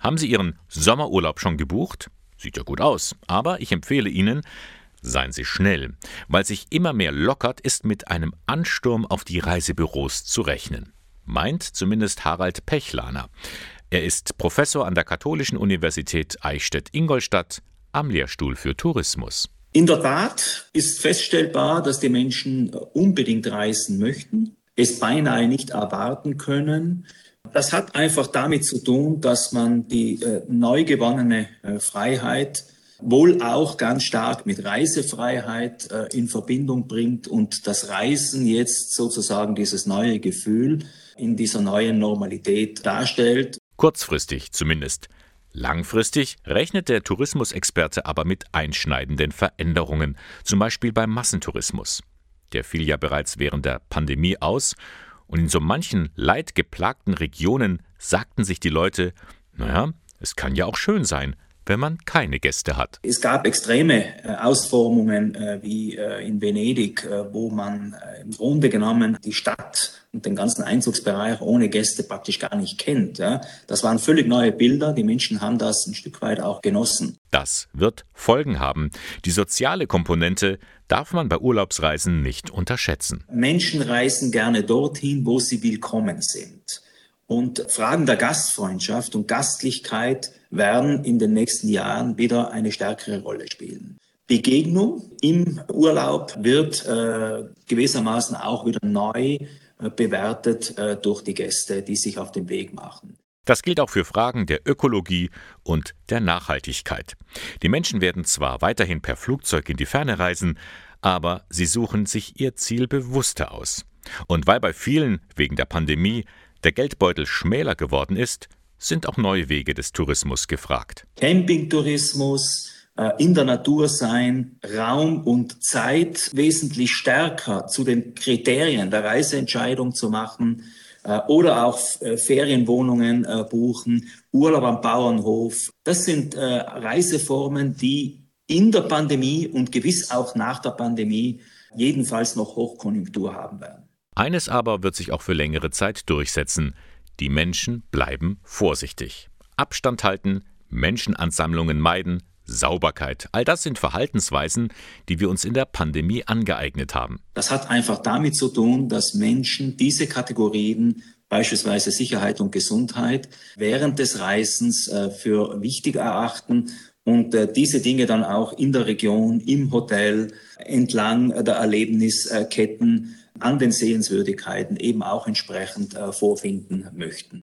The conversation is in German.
Haben Sie Ihren Sommerurlaub schon gebucht? Sieht ja gut aus, aber ich empfehle Ihnen, seien Sie schnell. Weil sich immer mehr lockert, ist mit einem Ansturm auf die Reisebüros zu rechnen. Meint zumindest Harald Pechlaner. Er ist Professor an der Katholischen Universität Eichstätt-Ingolstadt am Lehrstuhl für Tourismus. In der Tat ist feststellbar, dass die Menschen unbedingt reisen möchten, es beinahe nicht erwarten können. Das hat einfach damit zu tun, dass man die äh, neu gewonnene äh, Freiheit wohl auch ganz stark mit Reisefreiheit äh, in Verbindung bringt und das Reisen jetzt sozusagen dieses neue Gefühl in dieser neuen Normalität darstellt. Kurzfristig zumindest. Langfristig rechnet der Tourismusexperte aber mit einschneidenden Veränderungen, zum Beispiel beim Massentourismus. Der fiel ja bereits während der Pandemie aus, und in so manchen leidgeplagten Regionen sagten sich die Leute, naja, es kann ja auch schön sein, wenn man keine Gäste hat. Es gab extreme äh, Ausformungen äh, wie äh, in Venedig, wo man im Grunde genommen die Stadt und den ganzen Einzugsbereich ohne Gäste praktisch gar nicht kennt. Ja. Das waren völlig neue Bilder. Die Menschen haben das ein Stück weit auch genossen. Das wird Folgen haben. Die soziale Komponente darf man bei Urlaubsreisen nicht unterschätzen. Menschen reisen gerne dorthin, wo sie willkommen sind. Und Fragen der Gastfreundschaft und Gastlichkeit werden in den nächsten Jahren wieder eine stärkere Rolle spielen. Begegnung im Urlaub wird äh, gewissermaßen auch wieder neu äh, bewertet äh, durch die Gäste, die sich auf den Weg machen. Das gilt auch für Fragen der Ökologie und der Nachhaltigkeit. Die Menschen werden zwar weiterhin per Flugzeug in die Ferne reisen, aber sie suchen sich ihr Ziel bewusster aus. Und weil bei vielen wegen der Pandemie der Geldbeutel schmäler geworden ist, sind auch neue Wege des Tourismus gefragt. Campingtourismus, äh, in der Natur sein, Raum und Zeit wesentlich stärker zu den Kriterien der Reiseentscheidung zu machen äh, oder auch äh, Ferienwohnungen buchen, Urlaub am Bauernhof. Das sind Reiseformen, die in der Pandemie und gewiss auch nach der Pandemie jedenfalls noch Hochkonjunktur haben werden. Eines aber wird sich auch für längere Zeit durchsetzen. Die Menschen bleiben vorsichtig. Abstand halten, Menschenansammlungen meiden, Sauberkeit. All das sind Verhaltensweisen, die wir uns in der Pandemie angeeignet haben. Das hat einfach damit zu tun, dass Menschen diese Kategorien beispielsweise Sicherheit und Gesundheit während des Reisens äh, für wichtig erachten und äh, diese Dinge dann auch in der Region, im Hotel, entlang der Erlebnisketten an den Sehenswürdigkeiten eben auch entsprechend äh, vorfinden möchten.